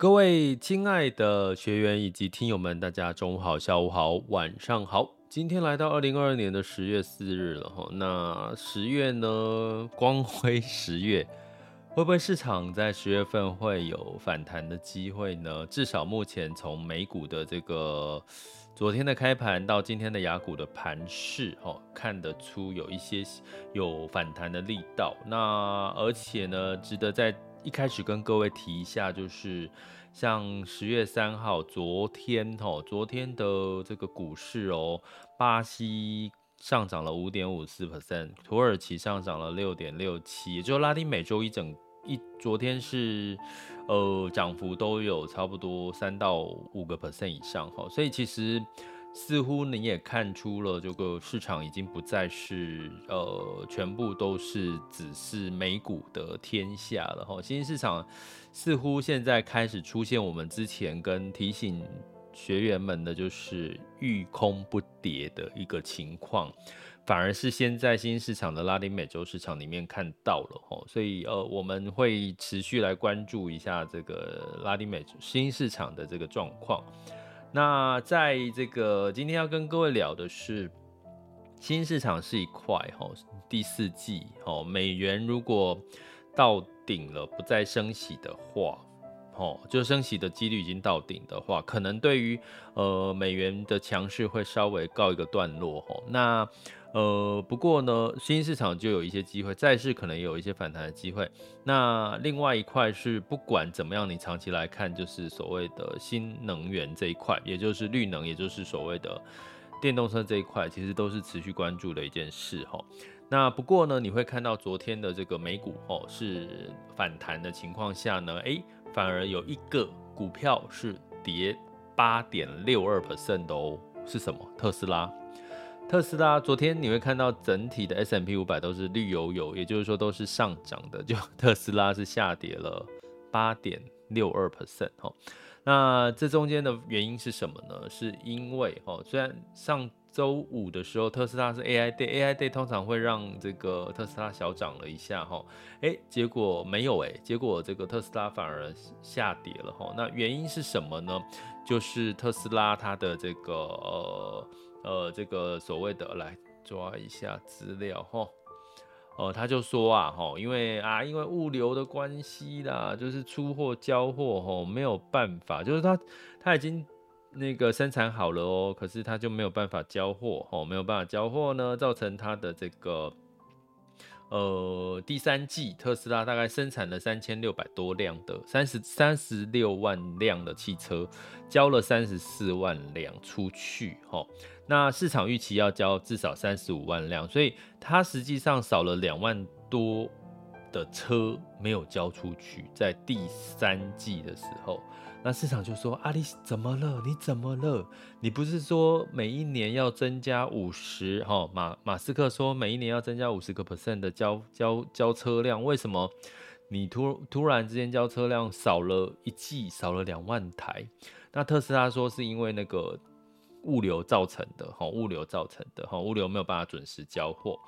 各位亲爱的学员以及听友们，大家中午好、下午好、晚上好。今天来到二零二二年的十月四日了哈，那十月呢，光辉十月，会不会市场在十月份会有反弹的机会呢？至少目前从美股的这个昨天的开盘到今天的雅股的盘势，哦，看得出有一些有反弹的力道。那而且呢，值得在一开始跟各位提一下，就是像十月三号，昨天哦，昨天的这个股市哦，巴西上涨了五点五四 percent，土耳其上涨了六点六七，也就拉丁美洲一整一昨天是呃涨幅都有差不多三到五个 percent 以上哈，所以其实。似乎你也看出了，这个市场已经不再是呃全部都是只是美股的天下了哈。新兴市场似乎现在开始出现我们之前跟提醒学员们的，就是遇空不跌的一个情况，反而是先在新兴市场的拉丁美洲市场里面看到了哈。所以呃我们会持续来关注一下这个拉丁美洲新市场的这个状况。那在这个今天要跟各位聊的是，新市场是一块哈，第四季哦，美元如果到顶了，不再升息的话，哦，就升息的几率已经到顶的话，可能对于呃美元的强势会稍微告一个段落哈。那呃，不过呢，新市场就有一些机会，债市可能有一些反弹的机会。那另外一块是，不管怎么样，你长期来看，就是所谓的新能源这一块，也就是绿能，也就是所谓的电动车这一块，其实都是持续关注的一件事哈。那不过呢，你会看到昨天的这个美股哦，是反弹的情况下呢，诶，反而有一个股票是跌八点六二 percent 的哦，是什么？特斯拉。特斯拉昨天你会看到整体的 S M P 五百都是绿油油，也就是说都是上涨的，就 特斯拉是下跌了八点六二 percent 哈。那这中间的原因是什么呢？是因为哦，虽然上周五的时候特斯拉是 AI Day，AI Day 通常会让这个特斯拉小涨了一下哈，诶，结果没有诶，结果这个特斯拉反而下跌了哈。那原因是什么呢？就是特斯拉它的这个呃。呃，这个所谓的来抓一下资料哈，哦，他就说啊，哈，因为啊，因为物流的关系啦，就是出货交货哈，没有办法，就是他他已经那个生产好了哦，可是他就没有办法交货哦，没有办法交货呢，造成他的这个。呃，第三季特斯拉大概生产了三千六百多辆的三十三十六万辆的汽车，交了三十四万辆出去，齁，那市场预期要交至少三十五万辆，所以它实际上少了两万多的车没有交出去，在第三季的时候。那市场就说：“阿里怎么了？你怎么了？你不是说每一年要增加五十？哈，马马斯克说每一年要增加五十个 percent 的交交交车辆，为什么你突突然之间交车辆少了一季，少了两万台？那特斯拉说是因为那个物流造成的，哈，物流造成的，哈，物流没有办法准时交货。”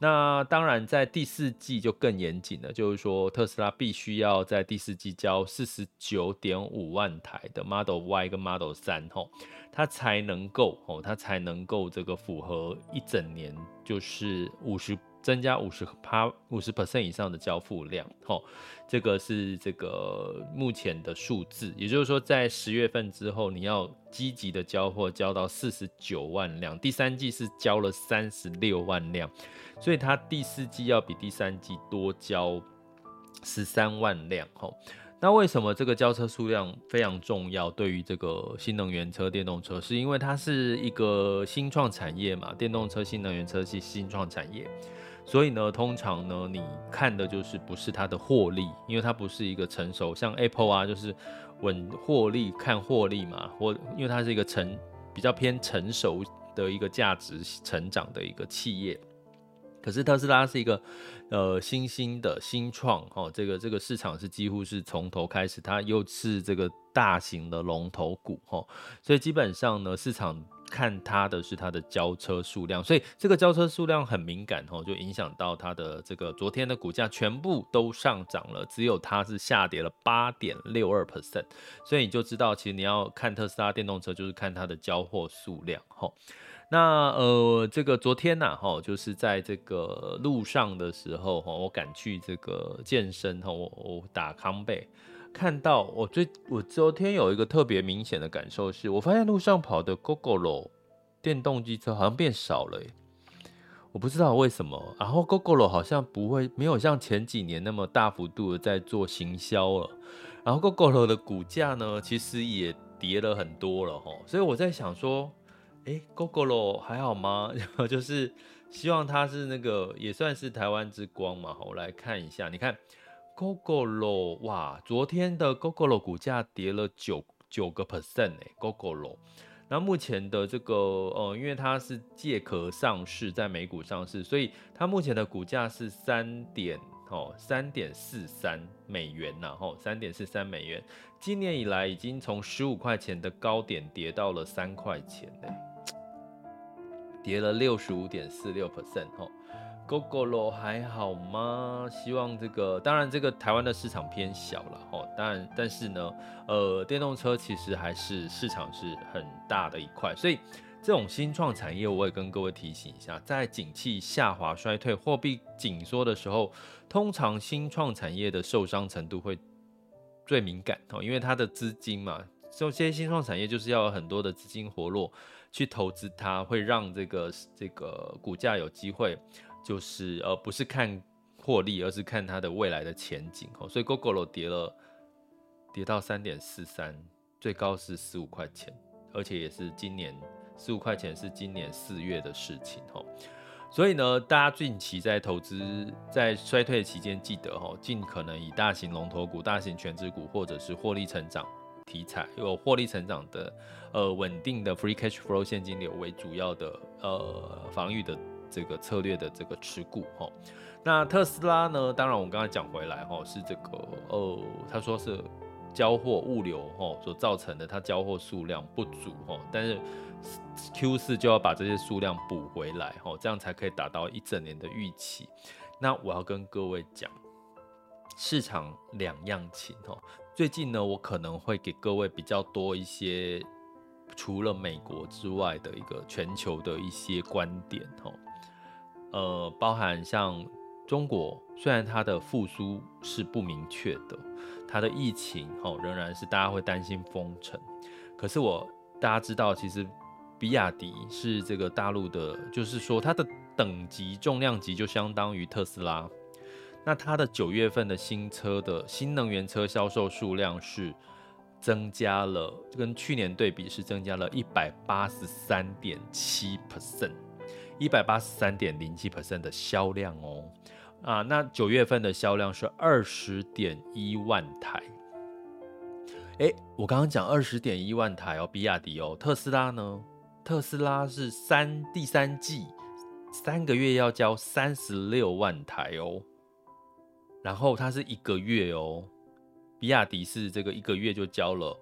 那当然，在第四季就更严谨了，就是说特斯拉必须要在第四季交四十九点五万台的 Model Y 跟 Model 三吼，它才能够哦，它才能够这个符合一整年就是五十。增加五十趴五十 percent 以上的交付量，吼，这个是这个目前的数字，也就是说，在十月份之后，你要积极的交货，交到四十九万辆，第三季是交了三十六万辆，所以它第四季要比第三季多交十三万辆，吼。那为什么这个交车数量非常重要？对于这个新能源车、电动车，是因为它是一个新创产业嘛，电动车、新能源车是新创产业。所以呢，通常呢，你看的就是不是它的获利，因为它不是一个成熟，像 Apple 啊，就是稳获利看获利嘛，或因为它是一个成比较偏成熟的一个价值成长的一个企业。可是特斯拉是一个呃新兴的新创哦，这个这个市场是几乎是从头开始，它又是这个大型的龙头股哦，所以基本上呢，市场。看它的是它的交车数量，所以这个交车数量很敏感哦，就影响到它的这个昨天的股价全部都上涨了，只有它是下跌了八点六二 percent，所以你就知道，其实你要看特斯拉电动车，就是看它的交货数量哈。那呃，这个昨天呐哈，就是在这个路上的时候哈，我赶去这个健身哈，我我打康贝。看到我最我昨天有一个特别明显的感受是，我发现路上跑的 Gogoro 电动机车好像变少了，我不知道为什么。然后 Gogoro 好像不会没有像前几年那么大幅度的在做行销了。然后 Gogoro 的股价呢，其实也跌了很多了哈。所以我在想说，哎，Gogoro 还好吗？然后就是希望它是那个也算是台湾之光嘛。我来看一下，你看。Gogoro 哇，昨天的 Gogoro 股价跌了九九个 percent 哎，Gogoro。那目前的这个呃，因为它是借壳上市，在美股上市，所以它目前的股价是三点哦三点四三美元呐，吼三点四三美元。今年以来已经从十五块钱的高点跌到了三块钱嘞，跌了六十五点四六 percent 吼。Gogoro 还好吗？希望这个，当然这个台湾的市场偏小了哦。但，但是呢，呃，电动车其实还是市场是很大的一块，所以这种新创产业，我也跟各位提醒一下，在景气下滑、衰退、货币紧缩的时候，通常新创产业的受伤程度会最敏感哦，因为它的资金嘛，这些新创产业就是要有很多的资金活络去投资它，会让这个这个股价有机会。就是呃，不是看获利，而是看它的未来的前景哦。所以 Gogoro 跌了，跌到三点四三，最高是十五块钱，而且也是今年十五块钱是今年四月的事情哦。所以呢，大家近期在投资在衰退期间，记得哦，尽可能以大型龙头股、大型权值股或者是获利成长题材有获利成长的呃稳定的 free cash flow 现金流为主要的呃防御的。这个策略的这个持股哈，那特斯拉呢？当然，我们刚才讲回来哈，是这个呃，他说是交货物流哈所造成的，它交货数量不足哈，但是 Q 四就要把这些数量补回来哈，这样才可以达到一整年的预期。那我要跟各位讲，市场两样情哈。最近呢，我可能会给各位比较多一些除了美国之外的一个全球的一些观点哈。呃，包含像中国，虽然它的复苏是不明确的，它的疫情哦仍然是大家会担心封城。可是我大家知道，其实比亚迪是这个大陆的，就是说它的等级重量级就相当于特斯拉。那它的九月份的新车的新能源车销售数量是增加了，跟去年对比是增加了一百八十三点七 percent。一百八十三点零七 percent 的销量哦，啊，那九月份的销量是二十点一万台。诶，我刚刚讲二十点一万台哦，比亚迪哦，特斯拉呢？特斯拉是三第三季三个月要交三十六万台哦，然后它是一个月哦，比亚迪是这个一个月就交了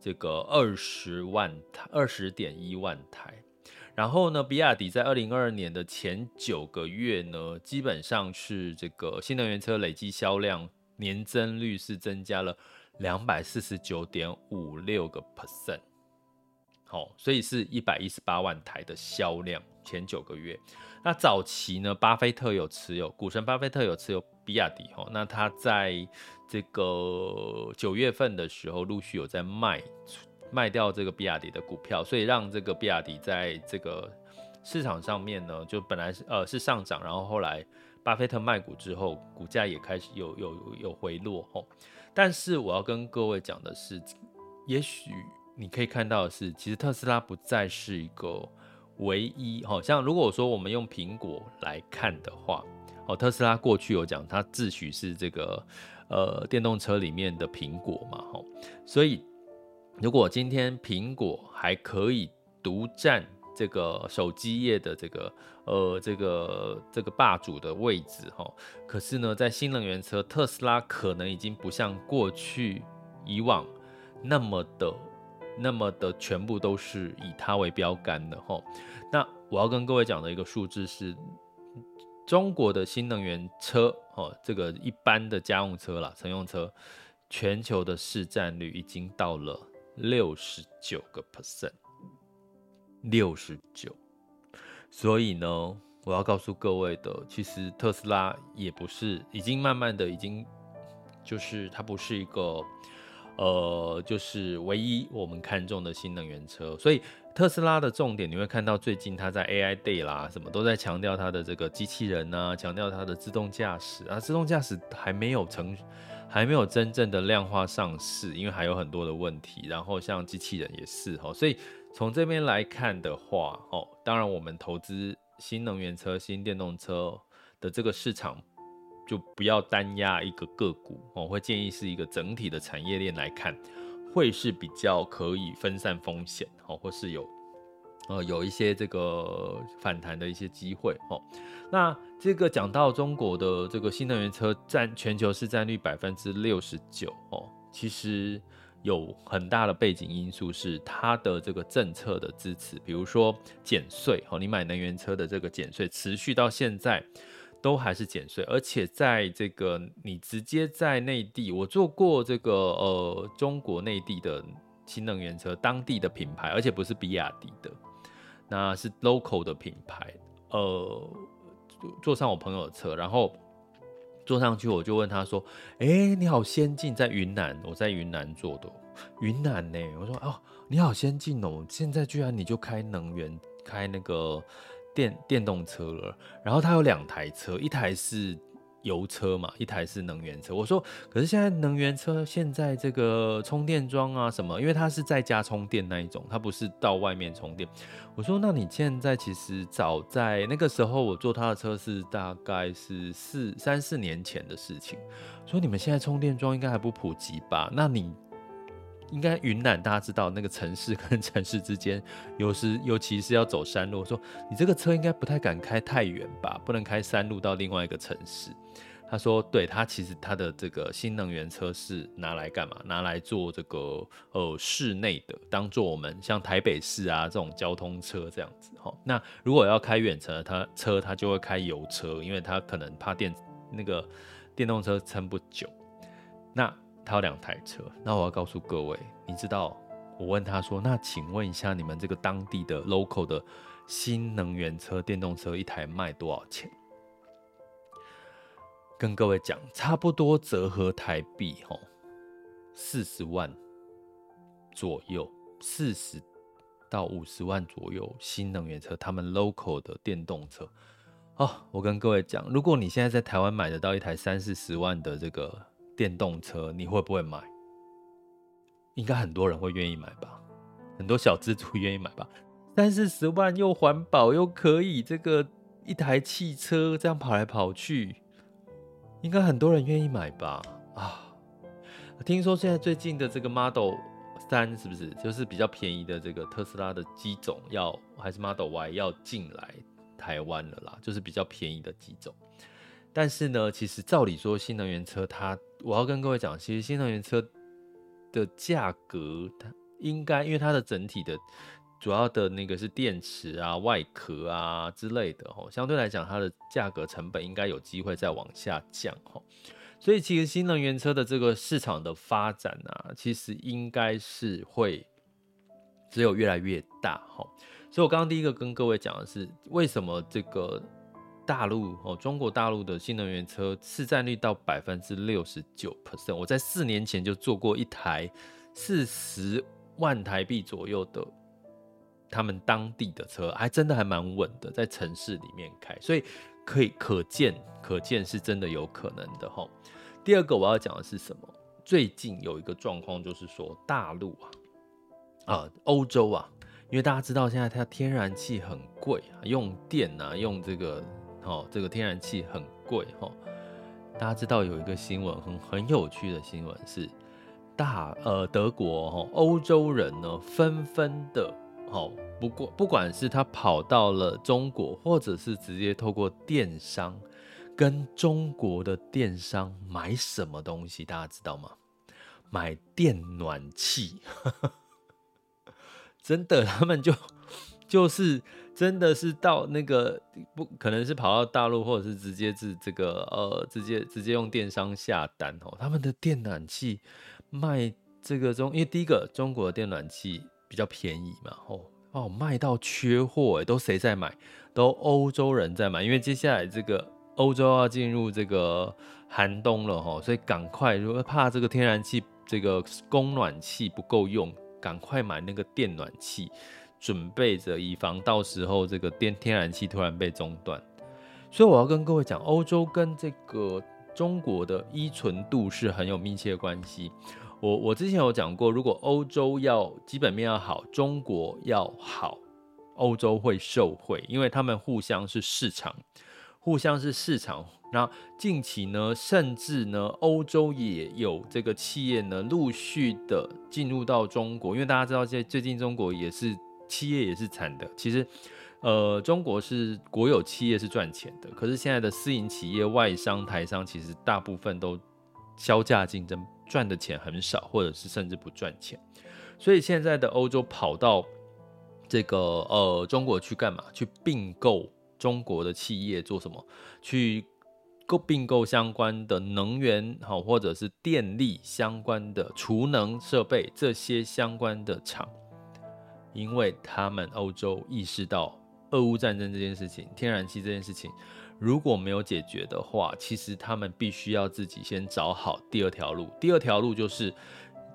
这个二十万台，二十点一万台。然后呢，比亚迪在二零二二年的前九个月呢，基本上是这个新能源车累计销量年增率是增加了两百四十九点五六个 percent。好，所以是一百一十八万台的销量，前九个月。那早期呢，巴菲特有持有，股神巴菲特有持有比亚迪，哦，那他在这个九月份的时候，陆续有在卖卖掉这个比亚迪的股票，所以让这个比亚迪在这个市场上面呢，就本来是呃是上涨，然后后来巴菲特卖股之后，股价也开始有有有回落，哦。但是我要跟各位讲的是，也许。你可以看到的是，其实特斯拉不再是一个唯一，好像如果说我们用苹果来看的话，哦，特斯拉过去有讲它自诩是这个呃电动车里面的苹果嘛，哈，所以如果今天苹果还可以独占这个手机业的这个呃这个这个霸主的位置，哈，可是呢，在新能源车，特斯拉可能已经不像过去以往那么的。那么的全部都是以它为标杆的齁。那我要跟各位讲的一个数字是，中国的新能源车哦，这个一般的家用车啦，乘用车，全球的市占率已经到了六十九个 percent，六十九。所以呢，我要告诉各位的，其实特斯拉也不是，已经慢慢的已经，就是它不是一个。呃，就是唯一我们看中的新能源车，所以特斯拉的重点，你会看到最近它在 AI Day 啦，什么都在强调它的这个机器人啊，强调它的自动驾驶啊，自动驾驶还没有成，还没有真正的量化上市，因为还有很多的问题。然后像机器人也是哈，所以从这边来看的话，哦，当然我们投资新能源车、新电动车的这个市场。就不要单押一个个股，我会建议是一个整体的产业链来看，会是比较可以分散风险，哦，或是有呃有一些这个反弹的一些机会，哦。那这个讲到中国的这个新能源车占全球市占率百分之六十九，哦，其实有很大的背景因素是它的这个政策的支持，比如说减税，哦，你买能源车的这个减税持续到现在。都还是减税，而且在这个你直接在内地，我做过这个呃中国内地的新能源车，当地的品牌，而且不是比亚迪的，那是 local 的品牌。呃，坐上我朋友的车，然后坐上去，我就问他说：“哎、你好先进，在云南，我在云南做的，云南呢？”我说：“哦，你好先进哦，现在居然你就开能源，开那个。”电电动车了，然后它有两台车，一台是油车嘛，一台是能源车。我说，可是现在能源车现在这个充电桩啊什么，因为它是在家充电那一种，它不是到外面充电。我说，那你现在其实早在那个时候，我坐他的车是大概是四三四年前的事情。说你们现在充电桩应该还不普及吧？那你？应该云南大家知道，那个城市跟城市之间，有时 尤其是要走山路，说你这个车应该不太敢开太远吧，不能开山路到另外一个城市。他说，对，他其实他的这个新能源车是拿来干嘛？拿来做这个呃室内的，当做我们像台北市啊这种交通车这样子哈。那如果要开远程的，他车他就会开油车，因为他可能怕电那个电动车撑不久。那他有两台车，那我要告诉各位，你知道，我问他说，那请问一下，你们这个当地的 local 的新能源车、电动车一台卖多少钱？跟各位讲，差不多折合台币吼，四十万左右，四十到五十万左右，新能源车，他们 local 的电动车。哦，我跟各位讲，如果你现在在台湾买得到一台三四十万的这个。电动车你会不会买？应该很多人会愿意买吧，很多小资族 愿意买吧。三四十万又环保又可以，这个一台汽车这样跑来跑去，应该很多人愿意买吧？啊，听说现在最近的这个 Model 三是不是就是比较便宜的这个特斯拉的机种要还是 Model Y 要进来台湾了啦？就是比较便宜的机种。但是呢，其实照理说，新能源车它，我要跟各位讲，其实新能源车的价格，它应该因为它的整体的主要的那个是电池啊、外壳啊之类的哦，相对来讲，它的价格成本应该有机会再往下降哦。所以，其实新能源车的这个市场的发展啊，其实应该是会只有越来越大哈。所以我刚刚第一个跟各位讲的是，为什么这个大陆哦，中国大陆的新能源车市占率到百分之六十九 percent。我在四年前就做过一台四十万台币左右的他们当地的车，还真的还蛮稳的，在城市里面开，所以可以可见可见是真的有可能的哈。第二个我要讲的是什么？最近有一个状况，就是说大陆啊，啊，欧洲啊，因为大家知道现在它天然气很贵啊，用电啊，用这个哦，这个天然气很贵哈。大家知道有一个新闻很很有趣的新闻是大呃德国哈，欧洲人呢纷纷的哦，不过不管是他跑到了中国，或者是直接透过电商。跟中国的电商买什么东西，大家知道吗？买电暖气，真的，他们就就是真的是到那个不可能是跑到大陆，或者是直接是这个呃，直接直接用电商下单哦。他们的电暖气卖这个中，因为第一个中国的电暖气比较便宜嘛，哦哦，卖到缺货，都谁在买？都欧洲人在买，因为接下来这个。欧洲要进入这个寒冬了哈，所以赶快，如果怕这个天然气这个供暖气不够用，赶快买那个电暖气，准备着以防到时候这个电天然气突然被中断。所以我要跟各位讲，欧洲跟这个中国的依存度是很有密切关系。我我之前有讲过，如果欧洲要基本面要好，中国要好，欧洲会受惠，因为他们互相是市场。互相是市场，那近期呢，甚至呢，欧洲也有这个企业呢，陆续的进入到中国，因为大家知道，在最近中国也是企业也是惨的。其实，呃，中国是国有企业是赚钱的，可是现在的私营企业、外商、台商，其实大部分都削价竞争，赚的钱很少，或者是甚至不赚钱。所以现在的欧洲跑到这个呃中国去干嘛？去并购。中国的企业做什么？去购并购相关的能源，好，或者是电力相关的储能设备，这些相关的厂，因为他们欧洲意识到俄乌战争这件事情，天然气这件事情如果没有解决的话，其实他们必须要自己先找好第二条路。第二条路就是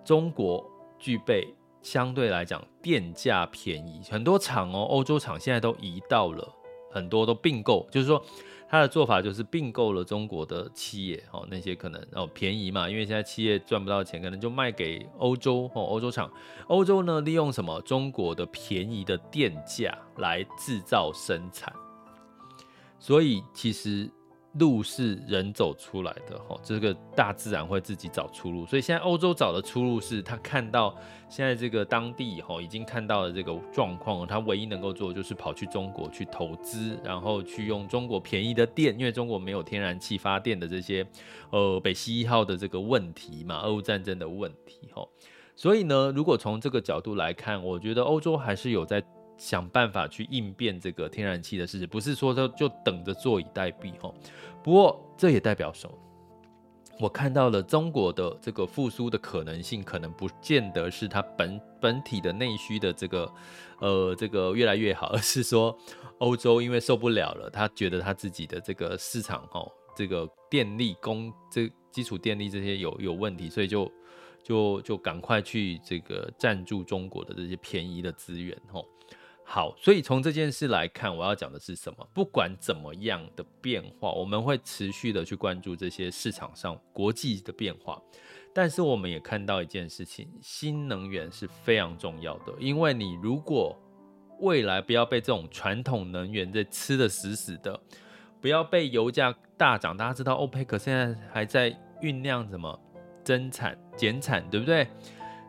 中国具备相对来讲电价便宜，很多厂哦，欧洲厂现在都移到了。很多都并购，就是说他的做法就是并购了中国的企业，哦，那些可能哦便宜嘛，因为现在企业赚不到钱，可能就卖给欧洲哦，欧洲厂，欧洲呢利用什么中国的便宜的电价来制造生产，所以其实。路是人走出来的，哈，这个大自然会自己找出路。所以现在欧洲找的出路是，他看到现在这个当地，哈，已经看到了这个状况，他唯一能够做的就是跑去中国去投资，然后去用中国便宜的电，因为中国没有天然气发电的这些，呃，北溪一号的这个问题嘛，俄乌战争的问题，哈。所以呢，如果从这个角度来看，我觉得欧洲还是有在。想办法去应变这个天然气的事情，不是说就就等着坐以待毙哈。不过这也代表什么？我看到了中国的这个复苏的可能性，可能不见得是它本本体的内需的这个呃这个越来越好，而 是说欧洲因为受不了了，他觉得他自己的这个市场哈，这个电力供这基础电力这些有有问题，所以就就就赶快去这个占住中国的这些便宜的资源哈。好，所以从这件事来看，我要讲的是什么？不管怎么样的变化，我们会持续的去关注这些市场上国际的变化。但是我们也看到一件事情，新能源是非常重要的，因为你如果未来不要被这种传统能源在吃得死死的，不要被油价大涨。大家知道欧佩克现在还在酝酿什么增产减产，对不对？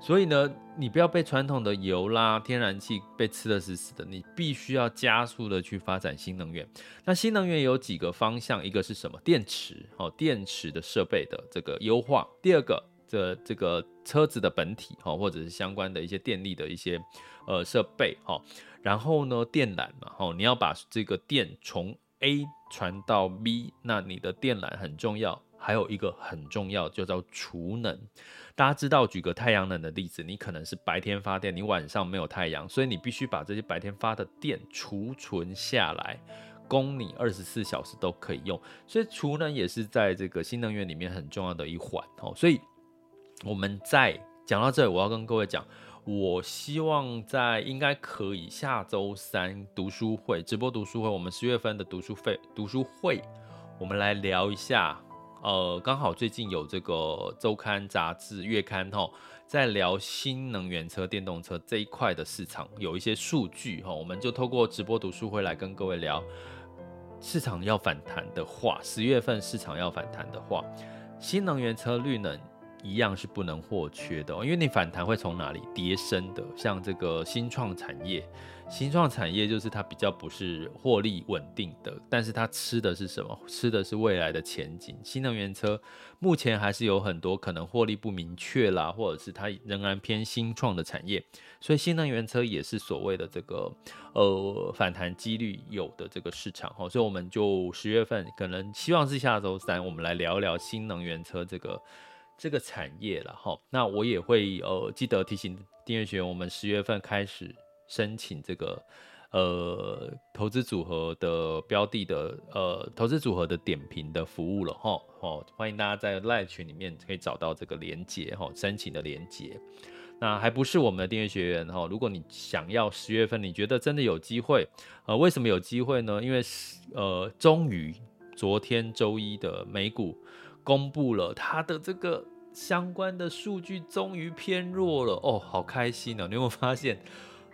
所以呢，你不要被传统的油啦、天然气被吃得死死的，你必须要加速的去发展新能源。那新能源有几个方向，一个是什么？电池哦，电池的设备的这个优化。第二个，这这个车子的本体哈，或者是相关的一些电力的一些呃设备哈。然后呢，电缆嘛，哈，你要把这个电从 A 传到 B，那你的电缆很重要。还有一个很重要，就叫储能。大家知道，举个太阳能的例子，你可能是白天发电，你晚上没有太阳，所以你必须把这些白天发的电储存下来，供你二十四小时都可以用。所以储能也是在这个新能源里面很重要的一环哦。所以我们在讲到这里，我要跟各位讲，我希望在应该可以下周三读书会直播读书会，我们十月份的读书费读书会，我们来聊一下。呃，刚好最近有这个周刊、杂志、月刊哈，在聊新能源车、电动车这一块的市场，有一些数据哈，我们就透过直播读书会来跟各位聊。市场要反弹的话，十月份市场要反弹的话，新能源车、绿能一样是不能或缺的，因为你反弹会从哪里跌升的，像这个新创产业。新创产业就是它比较不是获利稳定的，但是它吃的是什么？吃的是未来的前景。新能源车目前还是有很多可能获利不明确啦，或者是它仍然偏新创的产业，所以新能源车也是所谓的这个呃反弹几率有的这个市场哈。所以我们就十月份可能希望是下周三，我们来聊聊新能源车这个这个产业了哈。那我也会呃记得提醒订阅学员，我们十月份开始。申请这个呃投资组合的标的的呃投资组合的点评的服务了哈哦，欢迎大家在 LINE 群里面可以找到这个连接哈，申请的连接。那还不是我们的订阅学员哈，如果你想要十月份，你觉得真的有机会，呃，为什么有机会呢？因为呃，终于昨天周一的美股公布了它的这个相关的数据，终于偏弱了哦，好开心哦！你有没有发现？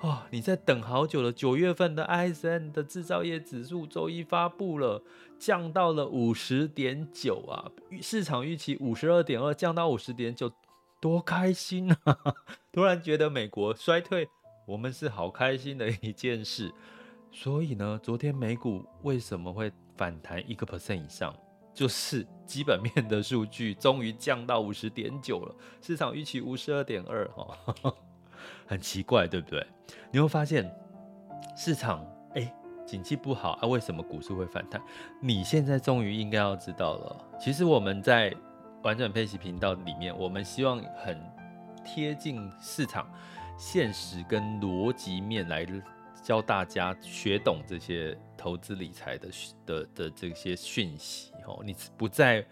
哦，你在等好久了。九月份的 ISM 的制造业指数周一发布了，降到了五十点九啊，市场预期五十二点二，降到五十点九，多开心啊！突然觉得美国衰退，我们是好开心的一件事。所以呢，昨天美股为什么会反弹一个 percent 以上？就是基本面的数据终于降到五十点九了，市场预期五十二点二哈。很奇怪，对不对？你会发现市场哎，景气不好啊，为什么股市会反弹？你现在终于应该要知道了。其实我们在完整配息频道里面，我们希望很贴近市场现实跟逻辑面来教大家学懂这些投资理财的的的这些讯息哦。你不再。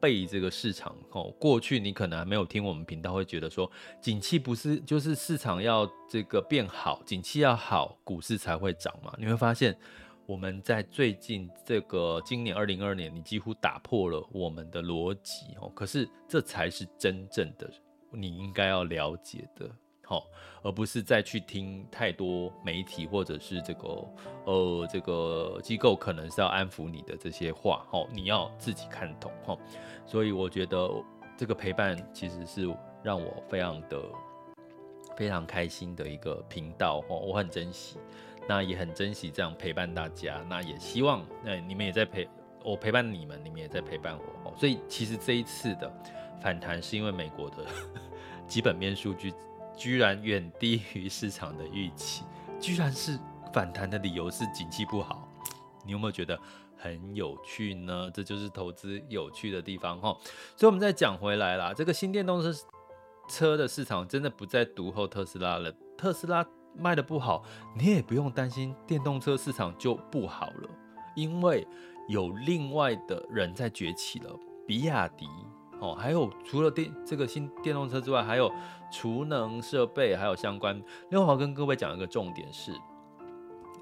背这个市场哦，过去你可能还没有听我们频道，会觉得说，景气不是就是市场要这个变好，景气要好，股市才会涨嘛？你会发现，我们在最近这个今年二零二二年，你几乎打破了我们的逻辑哦。可是这才是真正的你应该要了解的。好，而不是再去听太多媒体或者是这个呃这个机构可能是要安抚你的这些话，哦，你要自己看懂，哈。所以我觉得这个陪伴其实是让我非常的非常开心的一个频道，哦，我很珍惜，那也很珍惜这样陪伴大家，那也希望那你们也在陪我陪伴你们，你们也在陪伴我，哦。所以其实这一次的反弹是因为美国的 基本面数据。居然远低于市场的预期，居然是反弹的理由是景气不好，你有没有觉得很有趣呢？这就是投资有趣的地方哈。所以我们再讲回来啦，这个新电动车车的市场真的不再独后特斯拉了。特斯拉卖的不好，你也不用担心电动车市场就不好了，因为有另外的人在崛起了，比亚迪。哦，还有除了电这个新电动车之外，还有储能设备，还有相关。另外，我跟各位讲一个重点是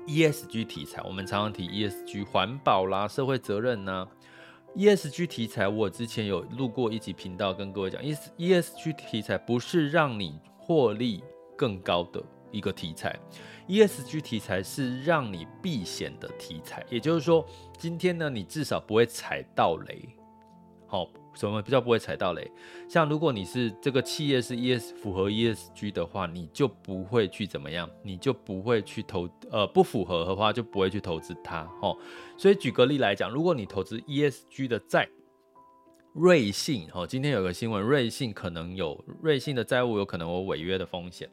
ESG 题材。我们常常提 ESG 环保啦、社会责任呐。ESG 题材，我之前有录过一集频道，跟各位讲，ESG 题材不是让你获利更高的一个题材，ESG 题材是让你避险的题材。也就是说，今天呢，你至少不会踩到雷。好。什么比较不会踩到雷？像如果你是这个企业是 ES 符合 ESG 的话，你就不会去怎么样，你就不会去投呃不符合的话就不会去投资它哦。所以举个例来讲，如果你投资 ESG 的债，瑞信哦，今天有个新闻，瑞信可能有瑞信的债务有可能有违约的风险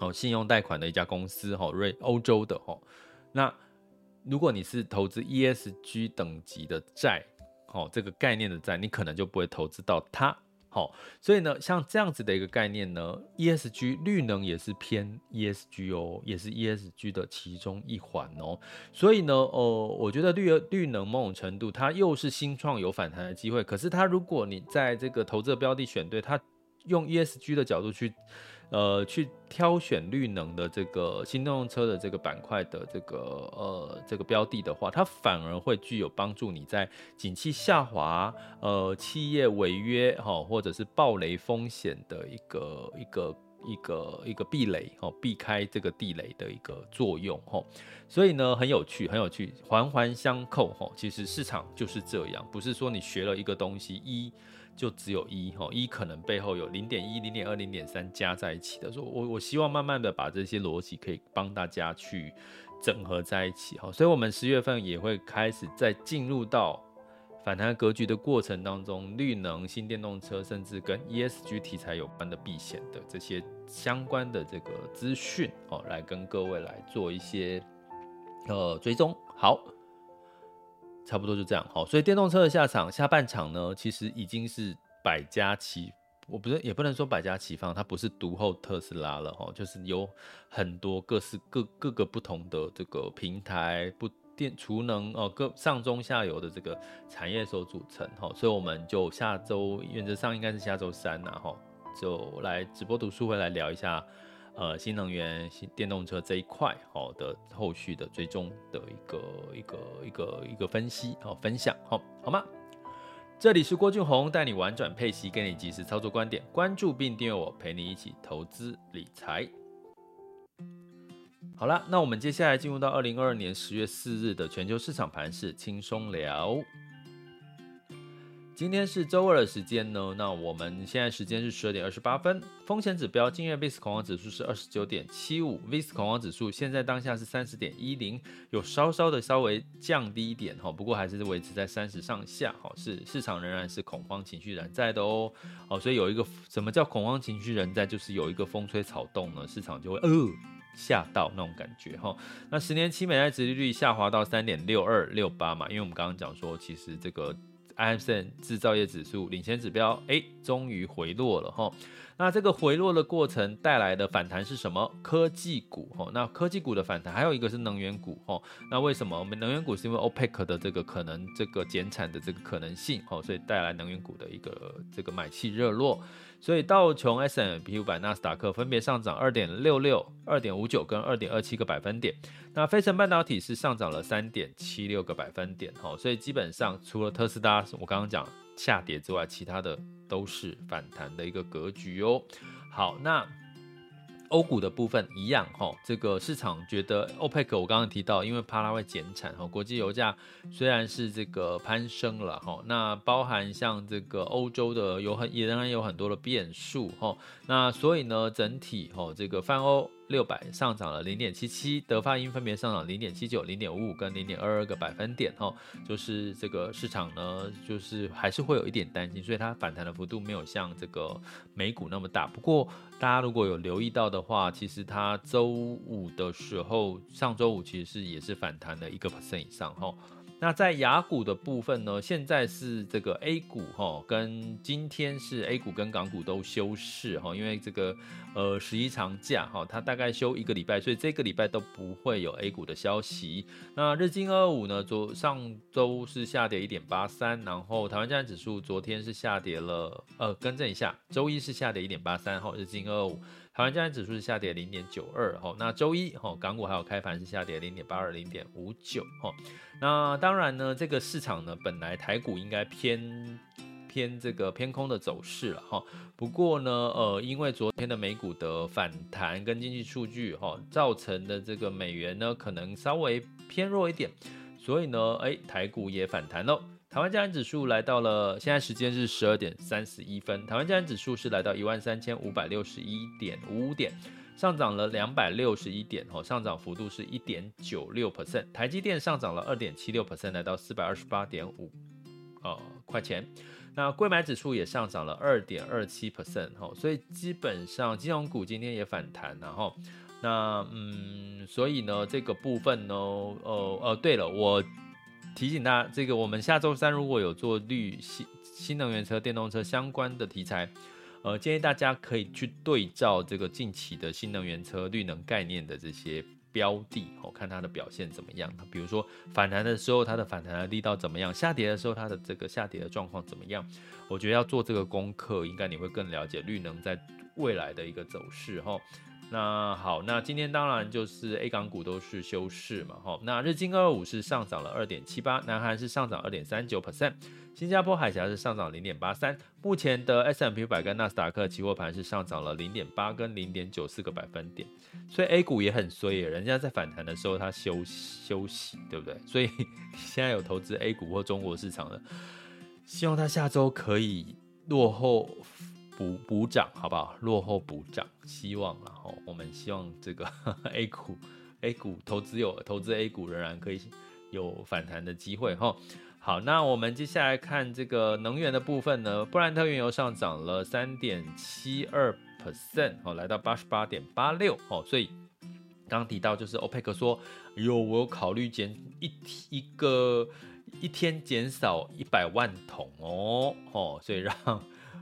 哦，信用贷款的一家公司哦，瑞欧洲的哦，那如果你是投资 ESG 等级的债。哦，这个概念的债，你可能就不会投资到它。好，所以呢，像这样子的一个概念呢，ESG 绿能也是偏 ESG 哦，也是 ESG 的其中一环哦。所以呢，呃，我觉得绿绿能某种程度它又是新创有反弹的机会。可是它如果你在这个投资的标的选对，它用 ESG 的角度去。呃，去挑选绿能的这个新电动车的这个板块的这个呃这个标的的话，它反而会具有帮助你在景气下滑、呃企业违约哈或者是暴雷风险的一个一个一个一个避雷哈，避开这个地雷的一个作用哈。所以呢，很有趣，很有趣，环环相扣哈。其实市场就是这样，不是说你学了一个东西一。就只有一哈，一可能背后有零点一、零点二、零点三加在一起的。说我我希望慢慢的把这些逻辑可以帮大家去整合在一起哈。所以，我们十月份也会开始在进入到反弹格局的过程当中，绿能、新电动车，甚至跟 ESG 题材有关的避险的这些相关的这个资讯哦，来跟各位来做一些呃追踪。好。差不多就这样，好，所以电动车的下场，下半场呢，其实已经是百家齐，我不是也不能说百家齐放，它不是独后特斯拉了哈，就是有很多各式各各个不同的这个平台，不电储能哦，各上中下游的这个产业所组成哈，所以我们就下周原则上应该是下周三呐哈，就来直播读书会来聊一下。呃，新能源、新电动车这一块，好的后续的追踪的一个一个一个一个分析，好分享，好好吗？这里是郭俊宏，带你玩转配息，给你及时操作观点，关注并订阅我，陪你一起投资理财。好了，那我们接下来进入到二零二二年十月四日的全球市场盘势轻松聊。今天是周二的时间呢，那我们现在时间是十二点二十八分。风险指标，今日 VIX 恐慌指数是二十九点七五，VIX 恐慌指数现在当下是三十点一零，有稍稍的稍微降低一点哈，不过还是维持在三十上下哈，是市场仍然是恐慌情绪仍在的哦，哦，所以有一个什么叫恐慌情绪仍在，就是有一个风吹草动呢，市场就会呃吓到那种感觉哈。那十年期美债殖利率下滑到三点六二六八嘛，因为我们刚刚讲说，其实这个。ISM 制造业指数领先指标，哎，终于回落了哈。那这个回落的过程带来的反弹是什么？科技股哈。那科技股的反弹还有一个是能源股哈。那为什么我们能源股是因为 OPEC 的这个可能这个减产的这个可能性哈，所以带来能源股的一个这个买气热络。所以道琼 S&P 五百、纳斯达克分别上涨二点六六、二点五九跟二点二七个百分点。那飞城半导体是上涨了三点七六个百分点。哈，所以基本上除了特斯拉，我刚刚讲下跌之外，其他的都是反弹的一个格局哦。好，那。欧股的部分一样哈，这个市场觉得 OPEC 我刚刚提到，因为怕它会减产哈，国际油价虽然是这个攀升了哈，那包含像这个欧洲的有很也仍然有很多的变数哈，那所以呢，整体哈这个泛欧。六百上涨了零点七七，德法英分别上涨零点七九、零点五五跟零点二二个百分点哈，就是这个市场呢，就是还是会有一点担心，所以它反弹的幅度没有像这个美股那么大。不过大家如果有留意到的话，其实它周五的时候，上周五其实是也是反弹了一个 percent 以上哈。那在亚股的部分呢，现在是这个 A 股哈，跟今天是 A 股跟港股都休市哈，因为这个呃十一长假哈，它大概休一个礼拜，所以这个礼拜都不会有 A 股的消息。那日经二五呢，昨上周是下跌一点八三，然后台湾加权指数昨天是下跌了，呃，更正一下，周一是下跌一点八三哈，日经二二五。台湾加权指数是下跌零点九二，哈，那周一，哈，港股还有开盘是下跌零点八二、零点五九，哈，那当然呢，这个市场呢，本来台股应该偏偏这个偏空的走势了，哈，不过呢，呃，因为昨天的美股的反弹跟经济数据，哈，造成的这个美元呢，可能稍微偏弱一点，所以呢，哎，台股也反弹喽。台湾加权指数来到了，现在时间是十二点三十一分。台湾加权指数是来到一万三千五百六十一点五五点，上涨了两百六十一点，哦，上涨幅度是一点九六 percent。台积电上涨了二点七六 percent，来到四百二十八点五呃块钱。那柜买指数也上涨了二点二七 percent，哈，所以基本上金融股今天也反弹，然后那嗯，所以呢这个部分呢，呃呃，对了，我。提醒大家，这个我们下周三如果有做绿新新能源车、电动车相关的题材，呃，建议大家可以去对照这个近期的新能源车、绿能概念的这些标的，哦，看它的表现怎么样。比如说反弹的时候，它的反弹的力道怎么样？下跌的时候，它的这个下跌的状况怎么样？我觉得要做这个功课，应该你会更了解绿能在未来的一个走势，哈。那好，那今天当然就是 A 港股都是休市嘛，哈。那日经二二五是上涨了二点七八，南韩是上涨二点三九 percent，新加坡海峡是上涨零点八三。目前的 S M P 百跟纳斯达克期货盘是上涨了零点八跟零点九四个百分点，所以 A 股也很衰，人家在反弹的时候它休休息，对不对？所以现在有投资 A 股或中国市场的，希望它下周可以落后。补补涨好不好？落后补涨，希望然后我们希望这个 A 股 A 股投资有投资 A 股仍然可以有反弹的机会哈。好，那我们接下来看这个能源的部分呢，布兰特原油上涨了三点七二 percent 哦，来到八十八点八六哦。所以刚提到就是 OPEC 说，有我有考虑减一一个一天减少一百万桶哦哦，所以让。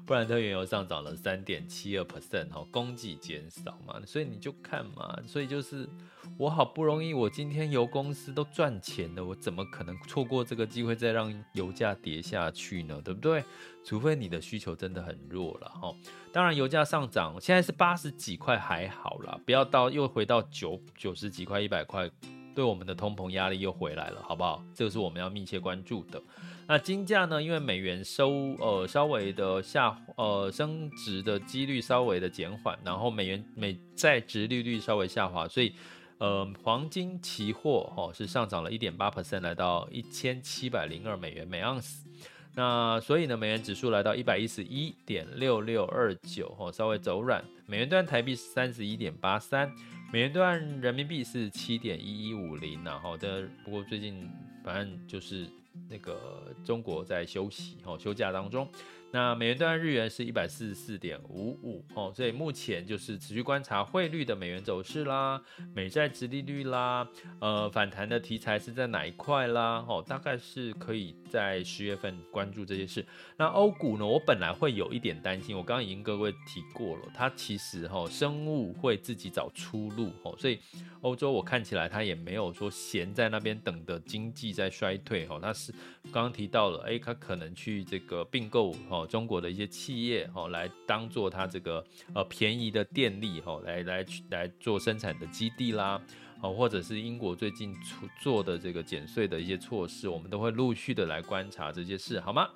布兰特原油上涨了三点七二 percent 哈，供给减少嘛，所以你就看嘛，所以就是我好不容易，我今天油公司都赚钱了，我怎么可能错过这个机会再让油价跌下去呢？对不对？除非你的需求真的很弱了哈。当然，油价上涨现在是八十几块还好啦，不要到又回到九九十几块、一百块，对我们的通膨压力又回来了，好不好？这个是我们要密切关注的。那金价呢？因为美元收呃稍微的下呃升值的几率稍微的减缓，然后美元美债值利率稍微下滑，所以呃黄金期货哦是上涨了一点八 percent，来到一千七百零二美元每盎司。那所以呢，美元指数来到一百一十一点六六二九哦，稍微走软。美元兑台币是三十一点八三，美元兑人民币是七点一一五零。然后的不过最近反正就是。那个中国在休息哦，休假当中。那美元兑日元是一百四十四点五五哦，所以目前就是持续观察汇率的美元走势啦，美债殖利率啦，呃，反弹的题材是在哪一块啦？哦，大概是可以在十月份关注这些事。那欧股呢？我本来会有一点担心，我刚刚已经各位提过了，它其实哈、哦、生物会自己找出路哦，所以欧洲我看起来它也没有说闲在那边等的经济在衰退哦，它是刚刚提到了，哎，他可能去这个并购哦。中国的一些企业哦，来当做他这个呃便宜的电力哦，来来来做生产的基地啦，哦，或者是英国最近出做的这个减税的一些措施，我们都会陆续的来观察这些事，好吗？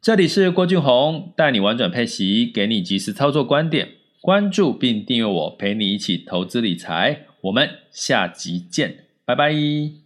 这里是郭俊宏，带你玩转配息，给你及时操作观点，关注并订阅我，陪你一起投资理财，我们下集见，拜拜。